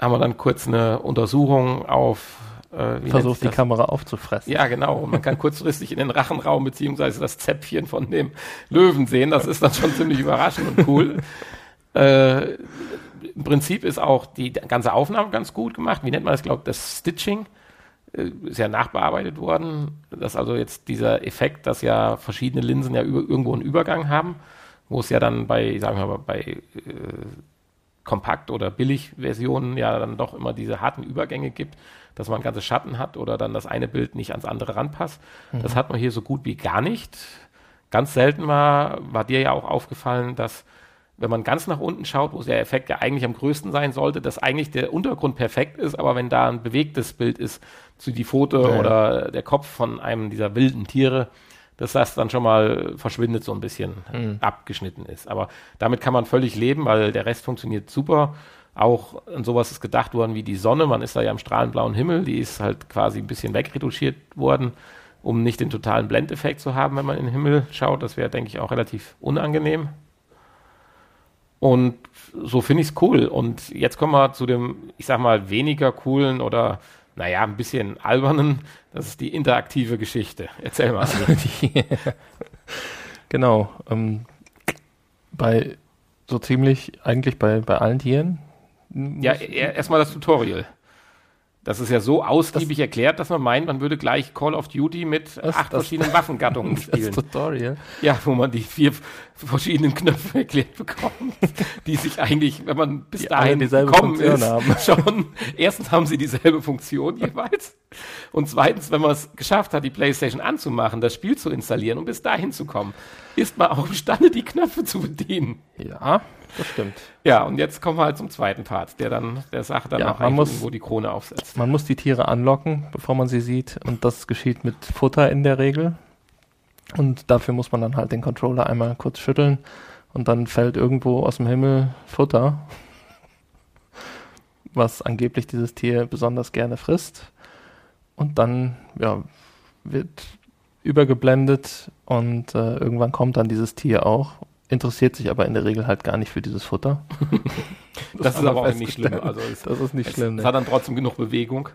Haben wir dann kurz eine Untersuchung auf äh, versucht die? Kamera aufzufressen. Ja, genau. Man kann kurzfristig in den Rachenraum beziehungsweise das Zäpfchen von dem Löwen sehen. Das ist dann schon ziemlich überraschend und cool. Äh, Im Prinzip ist auch die ganze Aufnahme ganz gut gemacht. Wie nennt man das? Ich glaube, das Stitching äh, ist ja nachbearbeitet worden. Das also jetzt dieser Effekt, dass ja verschiedene Linsen ja über, irgendwo einen Übergang haben, wo es ja dann bei, sagen wir mal, bei äh, Kompakt- oder Billig-Versionen ja dann doch immer diese harten Übergänge gibt, dass man ganze Schatten hat oder dann das eine Bild nicht ans andere ranpasst. Das hat man hier so gut wie gar nicht. Ganz selten war, war dir ja auch aufgefallen, dass wenn man ganz nach unten schaut, wo der Effekt ja eigentlich am größten sein sollte, dass eigentlich der Untergrund perfekt ist, aber wenn da ein bewegtes Bild ist, zu die Ja, ja. oder der Kopf von einem dieser wilden Tiere, dass das dann schon mal verschwindet, so ein bisschen Mhm. abgeschnitten ist. Aber damit kann man völlig leben, weil der Rest funktioniert super. Auch sowas ist gedacht worden wie die Sonne. Man ist da ja im strahlenblauen Himmel. Die ist halt quasi ein bisschen wegretuschiert worden, um nicht den totalen Blendeffekt zu haben, wenn man in den Himmel schaut. Das wäre, denke ich, auch relativ unangenehm. Und so finde ich es cool. Und jetzt kommen wir zu dem, ich sag mal, weniger coolen oder, naja, ein bisschen albernen. Das ist die interaktive Geschichte. Erzähl mal. Die, genau. Ähm, bei so ziemlich, eigentlich bei, bei allen Tieren. Ja, erstmal das Tutorial. Das ist ja so ausgiebig erklärt, dass man meint, man würde gleich Call of Duty mit Das- acht das- verschiedenen Waffengattungen das spielen. Tutorial. Ja, wo man die vier verschiedenen Knöpfe erklärt bekommt, die sich eigentlich, wenn man bis Die dahin gekommen Funktion ist, haben. schon, erstens haben sie dieselbe Funktion jeweils und zweitens, wenn man es geschafft hat, die Playstation anzumachen, das Spiel zu installieren und bis dahin zu kommen, ist man auch imstande, die Knöpfe zu bedienen. Ja, das stimmt. Ja, und jetzt kommen wir halt zum zweiten Part, der dann der Sache dann Ja, auch man muss- irgendwo die Krone aufsetzt. Man muss die Tiere anlocken, bevor man sie sieht. Und das geschieht mit Futter in der Regel. Und dafür muss man dann halt den Controller einmal kurz schütteln. Und dann fällt irgendwo aus dem Himmel Futter, was angeblich dieses Tier besonders gerne frisst. Und dann ja, wird übergeblendet und äh, irgendwann kommt dann dieses Tier auch, interessiert sich aber in der Regel halt gar nicht für dieses Futter. Das, ist haben wir aber auch nicht schlimm. Also es, Das ist nicht es, schlimm. es Ne? hat dann trotzdem genug Bewegung.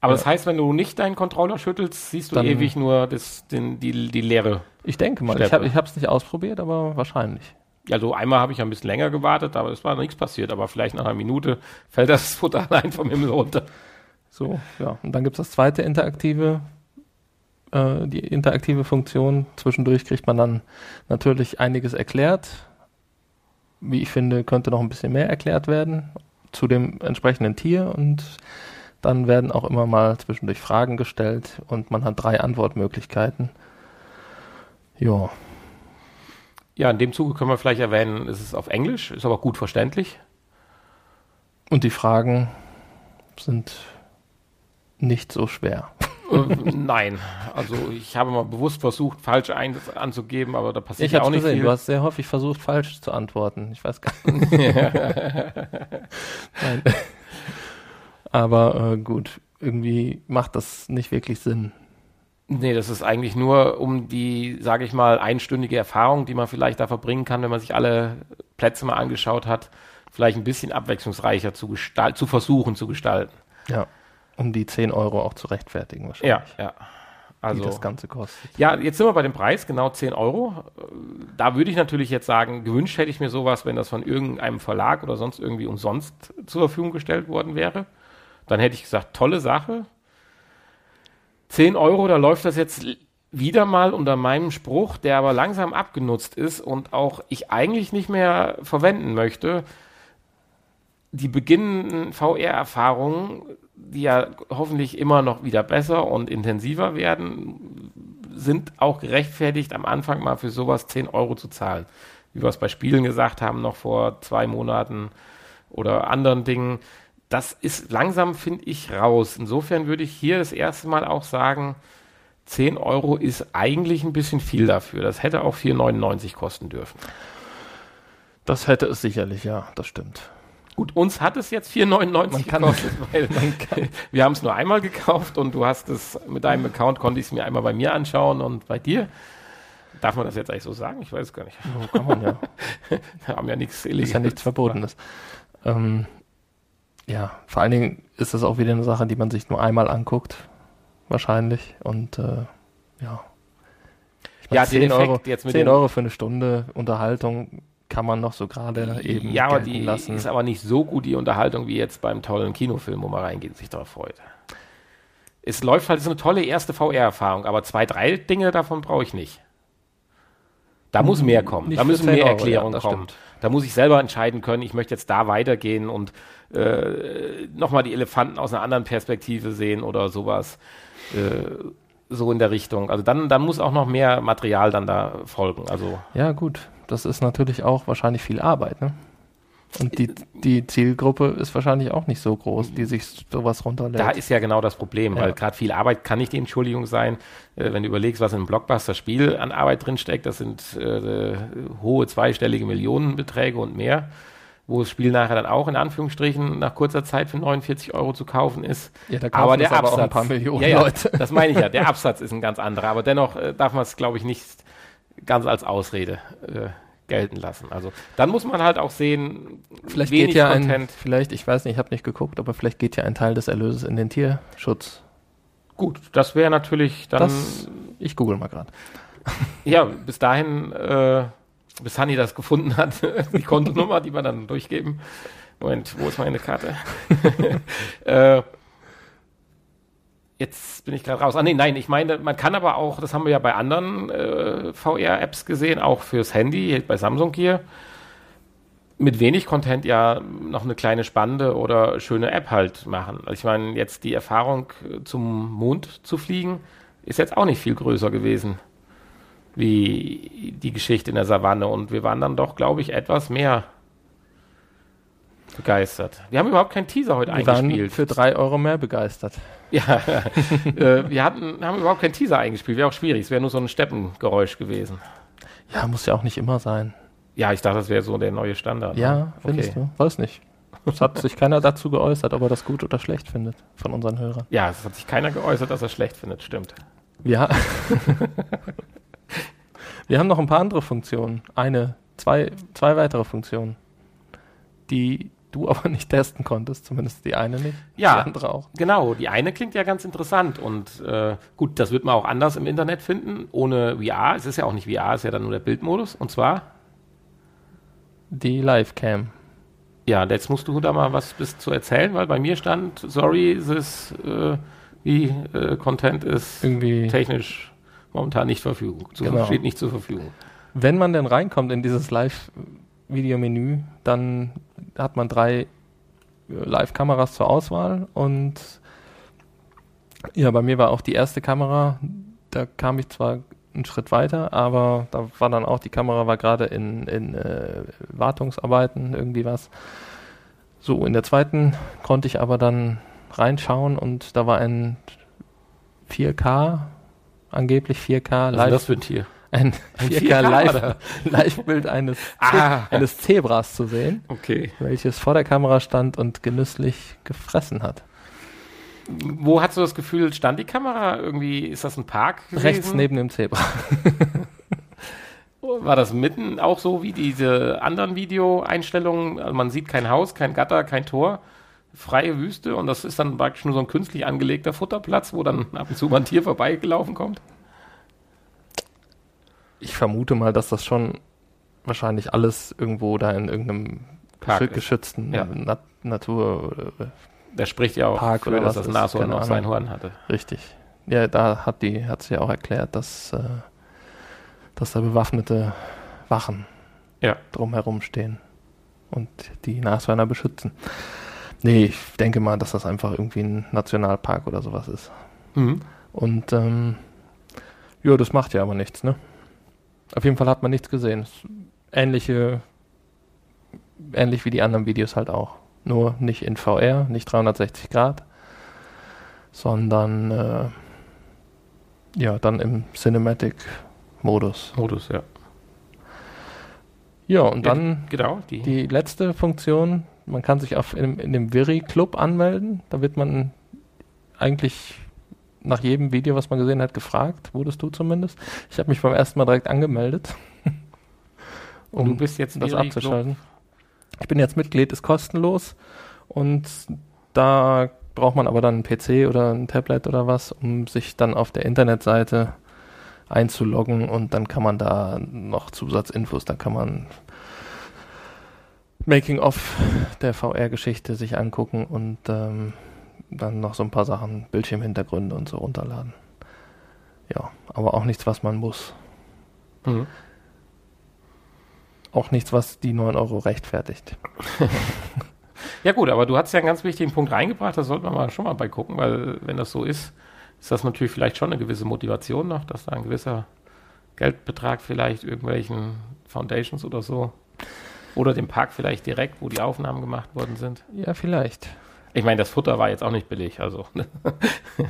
Aber Ja. das heißt, wenn du nicht deinen Controller schüttelst, siehst du Dann- ewig nur das, den, die, die leere. Ich denke mal, ich Schleppe. habe es nicht ausprobiert, aber wahrscheinlich. Also einmal habe ich ein bisschen länger gewartet, aber es war nichts passiert. Aber vielleicht nach einer Minute fällt das Futter allein vom Himmel runter. So, ja. Und dann gibt es das zweite interaktive, äh, die interaktive Funktion. Zwischendurch kriegt man dann natürlich einiges erklärt. Wie ich finde, könnte noch ein bisschen mehr erklärt werden zu dem entsprechenden Tier und dann werden auch immer mal zwischendurch Fragen gestellt und man hat drei Antwortmöglichkeiten. Ja, Ja, in dem Zuge können wir vielleicht erwähnen, es ist auf Englisch, ist aber gut verständlich. und die Fragen sind nicht so schwer. Äh, nein, also ich habe mal bewusst versucht, falsch ein anzugeben, aber da passiert Ich ja habe auch nicht gesehen, viel. du hast sehr häufig versucht, falsch zu antworten. Ich weiß gar nicht. Nein. Aber äh, gut, irgendwie macht das nicht wirklich Sinn. Nee, das ist eigentlich nur um die, sage ich mal, einstündige Erfahrung, die man vielleicht da verbringen kann, wenn man sich alle Plätze mal angeschaut hat, vielleicht ein bisschen abwechslungsreicher zu, gestalten, zu versuchen zu gestalten. Ja, um die 10 Euro auch zu rechtfertigen wahrscheinlich. Ja, ja. Also, die das Ganze kostet. Ja, jetzt sind wir bei dem Preis, genau 10 Euro. Da würde ich natürlich jetzt sagen, gewünscht hätte ich mir sowas, wenn das von irgendeinem Verlag oder sonst irgendwie umsonst zur Verfügung gestellt worden wäre. Dann hätte ich gesagt, tolle Sache. 10 Euro, da läuft das jetzt wieder mal unter meinem Spruch, der aber langsam abgenutzt ist und auch ich eigentlich nicht mehr verwenden möchte. Die beginnenden VR-Erfahrungen, die ja hoffentlich immer noch wieder besser und intensiver werden, sind auch gerechtfertigt, am Anfang mal für sowas 10 Euro zu zahlen. Wie wir es bei Spielen gesagt haben, noch vor zwei Monaten oder anderen Dingen das ist langsam, finde ich, raus. Insofern würde ich hier das erste Mal auch sagen, 10 Euro ist eigentlich ein bisschen viel dafür. Das hätte auch 4,99 kosten dürfen. Das hätte es sicherlich, ja, das stimmt. Gut, uns hat es jetzt 4,99 gekostet, weil wir haben es nur einmal gekauft und du hast es mit deinem Account, konnte ich es mir einmal bei mir anschauen und bei dir. Darf man das jetzt eigentlich so sagen? Ich weiß es gar nicht. So kann man ja. wir haben ja nichts Ist ja nichts Verbotenes. Ähm, ja, vor allen Dingen ist das auch wieder eine Sache, die man sich nur einmal anguckt, wahrscheinlich. Und äh, ja. Ich mein, ja, 10, Euro, jetzt mit 10 Euro für eine Stunde Unterhaltung kann man noch so gerade eben Ja, aber die lassen. ist aber nicht so gut, die Unterhaltung, wie jetzt beim tollen Kinofilm, wo man reingeht und sich darauf freut. Es läuft halt, es ist eine tolle erste VR-Erfahrung, aber zwei, drei Dinge davon brauche ich nicht. Da muss mehr kommen. Nicht da müssen mehr Erklärungen ja, kommen. Stimmt. Da muss ich selber entscheiden können, ich möchte jetzt da weitergehen und äh, nochmal die Elefanten aus einer anderen Perspektive sehen oder sowas. Äh, so in der Richtung. Also dann, dann muss auch noch mehr Material dann da folgen. Also ja, gut. Das ist natürlich auch wahrscheinlich viel Arbeit, ne? Und die, die Zielgruppe ist wahrscheinlich auch nicht so groß, die sich sowas runterlädt. Da ist ja genau das Problem, ja. weil gerade viel Arbeit kann nicht die Entschuldigung sein. Äh, wenn du überlegst, was in einem Blockbuster-Spiel an Arbeit drinsteckt, das sind äh, hohe zweistellige Millionenbeträge und mehr wo das Spiel nachher dann auch in Anführungsstrichen nach kurzer Zeit für 49 Euro zu kaufen ist. Ja, da aber der Absatz, aber ein paar Millionen ja, ja, Leute. Das meine ich ja. Der Absatz ist ein ganz anderer, aber dennoch äh, darf man es, glaube ich, nicht ganz als Ausrede äh, gelten lassen. Also dann muss man halt auch sehen, vielleicht geht ja Content. ein, vielleicht, ich weiß nicht, ich habe nicht geguckt, aber vielleicht geht ja ein Teil des Erlöses in den Tierschutz. Gut, das wäre natürlich dann. Das, ich google mal gerade. Ja, bis dahin. Äh, bis Hanni das gefunden hat, die Kontonummer, die wir dann durchgeben. Moment, wo ist meine Karte? äh, jetzt bin ich gerade raus. Ah, nee, nein, ich meine, man kann aber auch, das haben wir ja bei anderen äh, VR-Apps gesehen, auch fürs Handy, bei Samsung hier, mit wenig Content ja noch eine kleine spannende oder schöne App halt machen. Also ich meine, jetzt die Erfahrung zum Mond zu fliegen, ist jetzt auch nicht viel größer gewesen wie die Geschichte in der Savanne. Und wir waren dann doch, glaube ich, etwas mehr begeistert. Wir haben überhaupt keinen Teaser heute wir eingespielt. Waren für drei Euro mehr begeistert. Ja, äh, wir hatten, haben überhaupt keinen Teaser eingespielt. Wäre auch schwierig. Es wäre nur so ein Steppengeräusch gewesen. Ja, muss ja auch nicht immer sein. Ja, ich dachte, das wäre so der neue Standard. Ja, ne? findest okay. du? Weiß nicht. Es hat sich keiner dazu geäußert, ob er das gut oder schlecht findet von unseren Hörern. Ja, es hat sich keiner geäußert, dass er schlecht findet, stimmt. Ja. Wir haben noch ein paar andere Funktionen. Eine, zwei, zwei weitere Funktionen, die du aber nicht testen konntest, zumindest die eine nicht. Ja, die andere auch. Genau, die eine klingt ja ganz interessant und äh, gut, das wird man auch anders im Internet finden, ohne VR. Es ist ja auch nicht VR, es ist ja dann nur der Bildmodus und zwar die Livecam. Ja, jetzt musst du da mal was bis zu erzählen, weil bei mir stand, sorry, this äh, wie äh, Content ist irgendwie technisch momentan nicht Verfügung. Zu, genau. Steht nicht zur Verfügung. Wenn man denn reinkommt in dieses Live-Video-Menü, dann hat man drei äh, Live-Kameras zur Auswahl und ja, bei mir war auch die erste Kamera, da kam ich zwar einen Schritt weiter, aber da war dann auch, die Kamera war gerade in, in äh, Wartungsarbeiten, irgendwie was. So, in der zweiten konnte ich aber dann reinschauen und da war ein 4K angeblich 4K live. Was ist das für ein Tier? Ein, ein 4K, 4K live, Live-Bild eines, ah. eines Zebras zu sehen, okay. welches vor der Kamera stand und genüsslich gefressen hat. Wo hast du das Gefühl, stand die Kamera? Irgendwie ist das ein Park? Gewesen? Rechts neben dem Zebra. War das mitten auch so wie diese anderen Videoeinstellungen? Also man sieht kein Haus, kein Gatter, kein Tor, freie Wüste und das ist dann praktisch nur so ein künstlich angelegter Futterplatz, wo dann ab und zu mal ein Tier vorbeigelaufen kommt? Ich vermute mal, dass das schon wahrscheinlich alles irgendwo da in irgendeinem Park geschützten Ja. Nat Natur oder Der spricht ja auch Park für, dass was das Nashorn noch sein. Horn hatte. Richtig. Ja, da hat die, hat sie ja auch erklärt, dass, äh, dass da bewaffnete Wachen Ja. drumherum stehen und die Nashörner beschützen. Nee, ich denke mal, dass das einfach irgendwie ein Nationalpark oder sowas ist. Mhm. Und ähm, ja, das macht ja aber nichts, ne? Auf jeden Fall hat man nichts gesehen. Es- Ähnliche, ähnlich wie die anderen Videos halt auch. Nur nicht in VR, nicht 360 Grad, sondern äh, ja, dann im Cinematic-Modus. Modus, ja. Ja, und Ja, dann Genau, die, die letzte Funktion, man kann sich auf in, in dem Viri Club anmelden. Da wird man eigentlich nach jedem Video, was man gesehen hat, gefragt. Wurdest du zumindest? Ich habe mich beim ersten Mal direkt angemeldet, und du um bist jetzt das abzuschalten. Ich bin jetzt Mitglied, ist kostenlos und da braucht man aber dann einen PC oder ein Tablet oder was, um sich dann auf der Internetseite einzuloggen und dann kann man da noch Zusatzinfos, da kann man Making of der VR-Geschichte sich angucken und ähm, dann noch so ein paar Sachen, Bildschirmhintergründe und so runterladen. Ja, aber auch nichts, was man muss. Mhm. Auch nichts, was die 9 Euro rechtfertigt. Ja gut, aber du hast ja einen ganz wichtigen Punkt reingebracht, da sollten wir mal schon mal bei gucken, weil wenn das so ist, ist das natürlich vielleicht schon eine gewisse Motivation noch, dass da ein gewisser Geldbetrag vielleicht irgendwelchen Foundations oder so oder dem Park vielleicht direkt, wo die Aufnahmen gemacht worden sind. Ja, vielleicht. Ich meine, das Futter war jetzt auch nicht billig, also.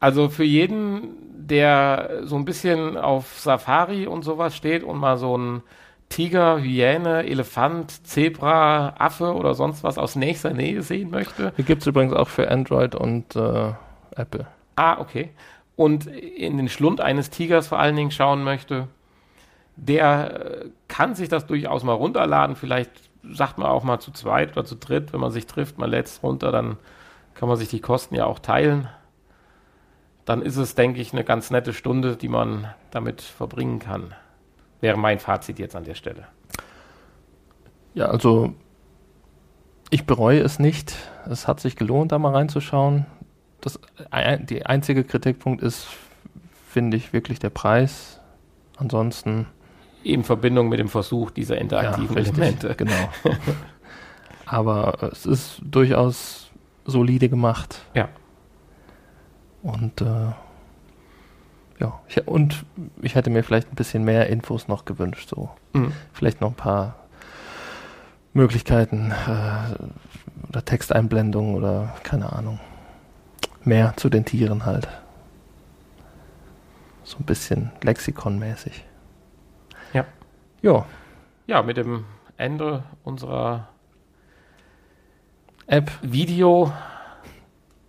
also für jeden, der so ein bisschen auf Safari und sowas steht und mal so ein Tiger, Hyäne, Elefant, Zebra, Affe oder sonst was aus nächster Nähe sehen möchte. Die gibt es übrigens auch für Android und äh, Apple. Ah, okay. Und in den Schlund eines Tigers vor allen Dingen schauen möchte, der äh, kann sich das durchaus mal runterladen. Vielleicht sagt man auch mal zu zweit oder zu dritt, wenn man sich trifft, man lädt es runter, dann kann man sich die Kosten ja auch teilen. Dann ist es, denke ich, eine ganz nette Stunde, die man damit verbringen kann. Wäre mein Fazit jetzt an der Stelle. Ja, also ich bereue es nicht. Es hat sich gelohnt, da mal reinzuschauen. Das, die einzige Kritikpunkt ist, finde ich, wirklich der Preis. Ansonsten In Verbindung mit dem Versuch dieser interaktiven richtig, Elemente. Genau. Aber es ist durchaus solide gemacht. Ja. Und äh, ja, ich, und ich hätte mir vielleicht ein bisschen mehr Infos noch gewünscht. So Mhm. vielleicht noch ein paar Möglichkeiten äh, oder Texteinblendungen oder keine Ahnung. Mehr zu den Tieren halt. So ein bisschen lexikonmäßig. Ja. Ja, mit dem Ende unserer App, Video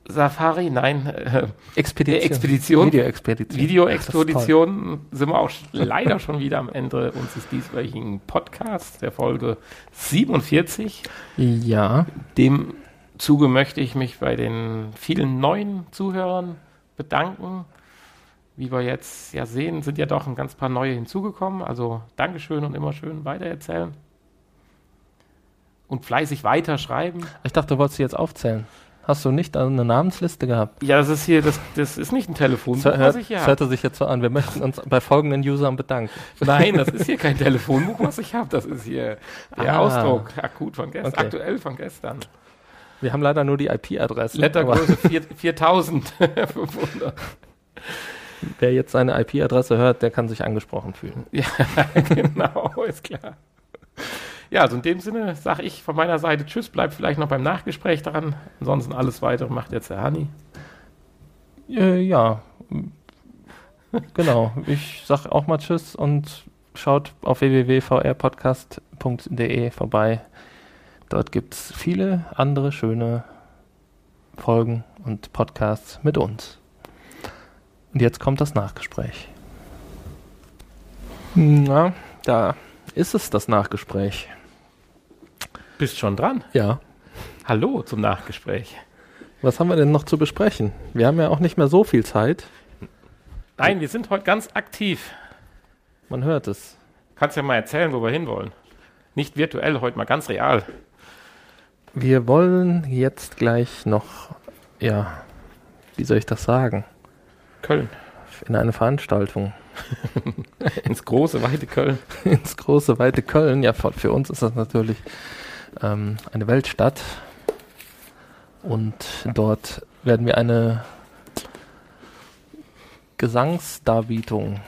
Safari, nein, äh, Expedition. Expedition. Videoexpedition. Videoexpedition sind wir auch leider schon wieder am Ende unseres dieswöchigen Podcasts, der Folge 47. Ja, Dem Zuge möchte ich mich bei den vielen neuen Zuhörern bedanken. Wie wir jetzt ja sehen, sind ja doch ein ganz paar neue hinzugekommen. Also Dankeschön und immer schön weitererzählen. Und fleißig weiterschreiben. ich dachte, du wolltest sie jetzt aufzählen. Hast du nicht eine Namensliste gehabt? Ja, das ist hier, das, das ist nicht ein Telefonbuch, Das was hört, ich hier das hörte sich jetzt so an. Wir möchten uns bei folgenden Usern bedanken. Nein, das ist hier kein Telefonbuch, was ich habe. Das ist hier der Ah. Ausdruck, akut von gestern, Okay. aktuell von gestern. Wir haben leider nur die IP-Adresse. Lettergröße 4 4500. Wer jetzt seine IP-Adresse hört, der kann sich angesprochen fühlen. genau, ist klar. Ja, also in dem Sinne sage ich von meiner Seite Tschüss, bleibt vielleicht noch beim Nachgespräch dran. Ansonsten alles weitere macht jetzt der Hani. Äh, ja, genau. Ich sag auch mal Tschüss und schaut auf www.vrpodcast.de vorbei. Dort gibt es viele andere schöne Folgen und Podcasts mit uns. Und jetzt kommt das Nachgespräch. Na, da ist es das Nachgespräch. Bist schon dran? Ja. Hallo zum Nachgespräch. Was haben wir denn noch zu besprechen? Wir haben ja auch nicht mehr so viel Zeit. Nein, wir sind heute ganz aktiv. Man hört es. Kannst ja mal erzählen, wo wir hinwollen. Nicht virtuell, heute mal ganz real. Wir wollen jetzt gleich noch, ja, wie soll ich das sagen? Köln. In eine Veranstaltung. Ins große, weite Köln. Ins große, weite Köln. Ja, für uns ist das natürlich ähm, eine Weltstadt. Und dort werden wir eine Gesangsdarbietung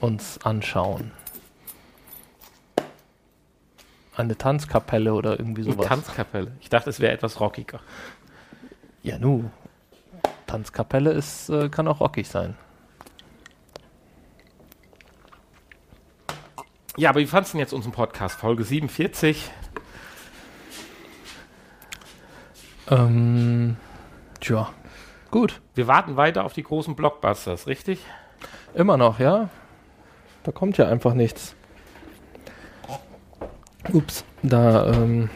uns anschauen. Eine Tanzkapelle oder irgendwie Eine sowas. Tanzkapelle. Ich dachte, es wäre etwas rockiger. ja, nu. Tanzkapelle ist, äh, kann auch rockig sein. Ja, aber wie fandest du denn jetzt unseren Podcast? Folge 47. Ähm, tja, gut. Wir warten weiter auf die großen Blockbusters, richtig? Immer noch, ja? Da kommt ja einfach nichts. Ups, da, ähm,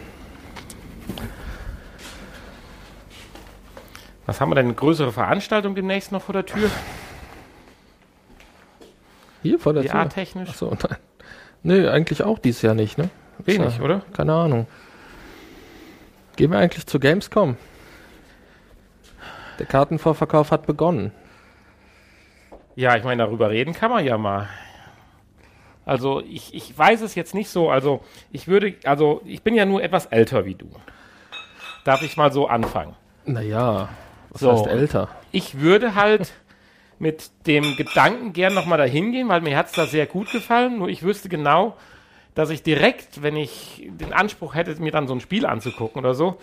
Was haben wir denn? Eine größere Veranstaltung demnächst noch vor der Tür? hier vor der Tür. VR-technisch? Achso, nein. Nee, eigentlich auch dieses Jahr nicht, ne? Wenig, ja, oder? Keine Ahnung. Gehen wir eigentlich zu Gamescom? Der Kartenvorverkauf hat begonnen. Ja, ich meine, darüber reden kann man ja mal. Also ich, ich weiß es jetzt nicht so. Also ich würde, also ich bin ja nur etwas älter wie du. Darf ich mal so anfangen? Naja, was So. heißt älter? Ich würde halt mit dem Gedanken gern nochmal dahin gehen, weil mir hat es da sehr gut gefallen. Nur ich wüsste genau, dass ich direkt, wenn ich den Anspruch hätte, mir dann so ein Spiel anzugucken oder so,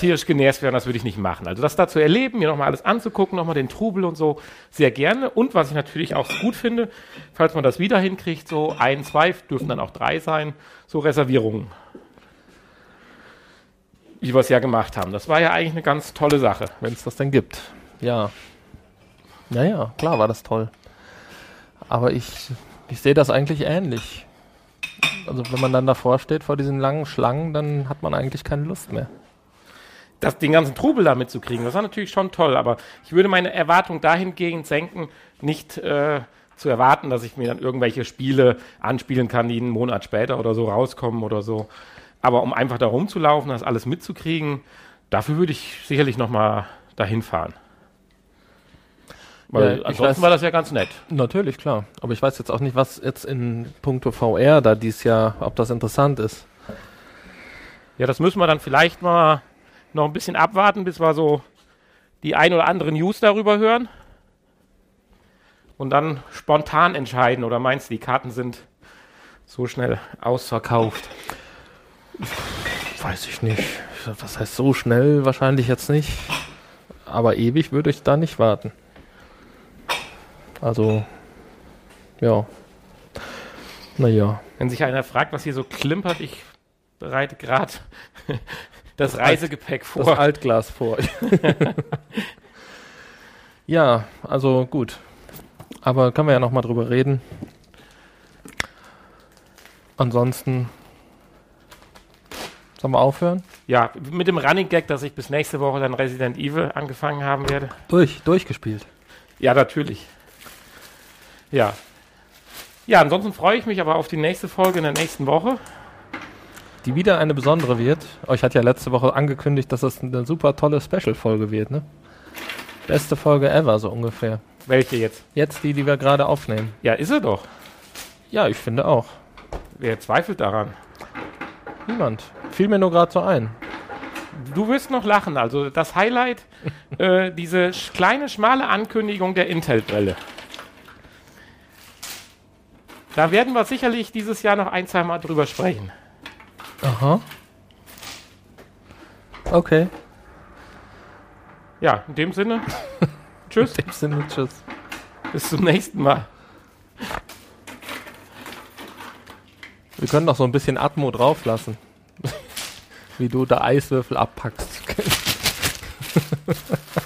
tierisch genervt wäre, und das würde ich nicht machen. Also das da zu erleben, mir nochmal alles anzugucken, nochmal den Trubel und so, sehr gerne. Und was ich natürlich auch gut finde, falls man das wieder hinkriegt, so ein, zwei, dürfen dann auch drei sein, so Reservierungen. Wie wir es ja gemacht haben. Das war ja eigentlich eine ganz tolle Sache. Wenn es das denn gibt. Ja. Naja, klar war das toll. Aber ich, ich sehe das eigentlich ähnlich. Also wenn man dann davor steht, vor diesen langen Schlangen, dann hat man eigentlich keine Lust mehr. das, den ganzen Trubel da mitzukriegen, das war natürlich schon toll, aber ich würde meine Erwartung dahingehend senken, nicht äh, zu erwarten, dass ich mir dann irgendwelche Spiele anspielen kann, die einen Monat später oder so rauskommen oder so. Aber um einfach da rumzulaufen, das alles mitzukriegen, dafür würde ich sicherlich nochmal dahin fahren. Weil Ja, ansonsten weiß- war das ja ganz nett. Natürlich, klar. Aber ich weiß jetzt auch nicht, was jetzt in puncto VR da dies Jahr, ob das interessant ist. Ja, das müssen wir dann vielleicht mal noch ein bisschen abwarten, bis wir so die ein oder andere News darüber hören. Und dann spontan entscheiden. Oder meinst du, die Karten sind so schnell ausverkauft? Weiß ich nicht. Was heißt so schnell? Wahrscheinlich jetzt nicht. Aber ewig würde ich da nicht warten. Also, ja. Naja. Wenn sich einer fragt, was hier so klimpert, ich bereite gerade das Reisegepäck Das vor. Altglas vor. ja, also gut. Aber können wir ja nochmal drüber reden. Ansonsten. Sollen wir aufhören? Ja, mit dem Running Gag, dass ich bis nächste Woche dann Resident Evil angefangen haben werde. Durch, durchgespielt. Ja, natürlich. Ja. Ja, ansonsten freue ich mich aber auf die nächste Folge in der nächsten Woche. Die wieder eine besondere wird. Euch hat ja letzte Woche angekündigt, dass das eine super tolle Special-Folge wird, ne? Beste Folge ever, so ungefähr. Welche jetzt? Jetzt die, die wir gerade aufnehmen. Ja, ist er doch. Ja, ich finde auch. Wer zweifelt daran? Niemand. Fiel mir nur gerade so ein. Du wirst noch lachen. Also das Highlight, äh, diese sch kleine, schmale Ankündigung der Intel-Brille. Da werden wir sicherlich dieses Jahr noch ein, zwei Mal drüber sprechen. Aha. Okay. Ja, in dem Sinne. Tschüss, In dem Sinne, tschüss. bis zum nächsten Mal. Wir können noch so ein bisschen Atmo drauflassen wie du da Eiswürfel abpackst.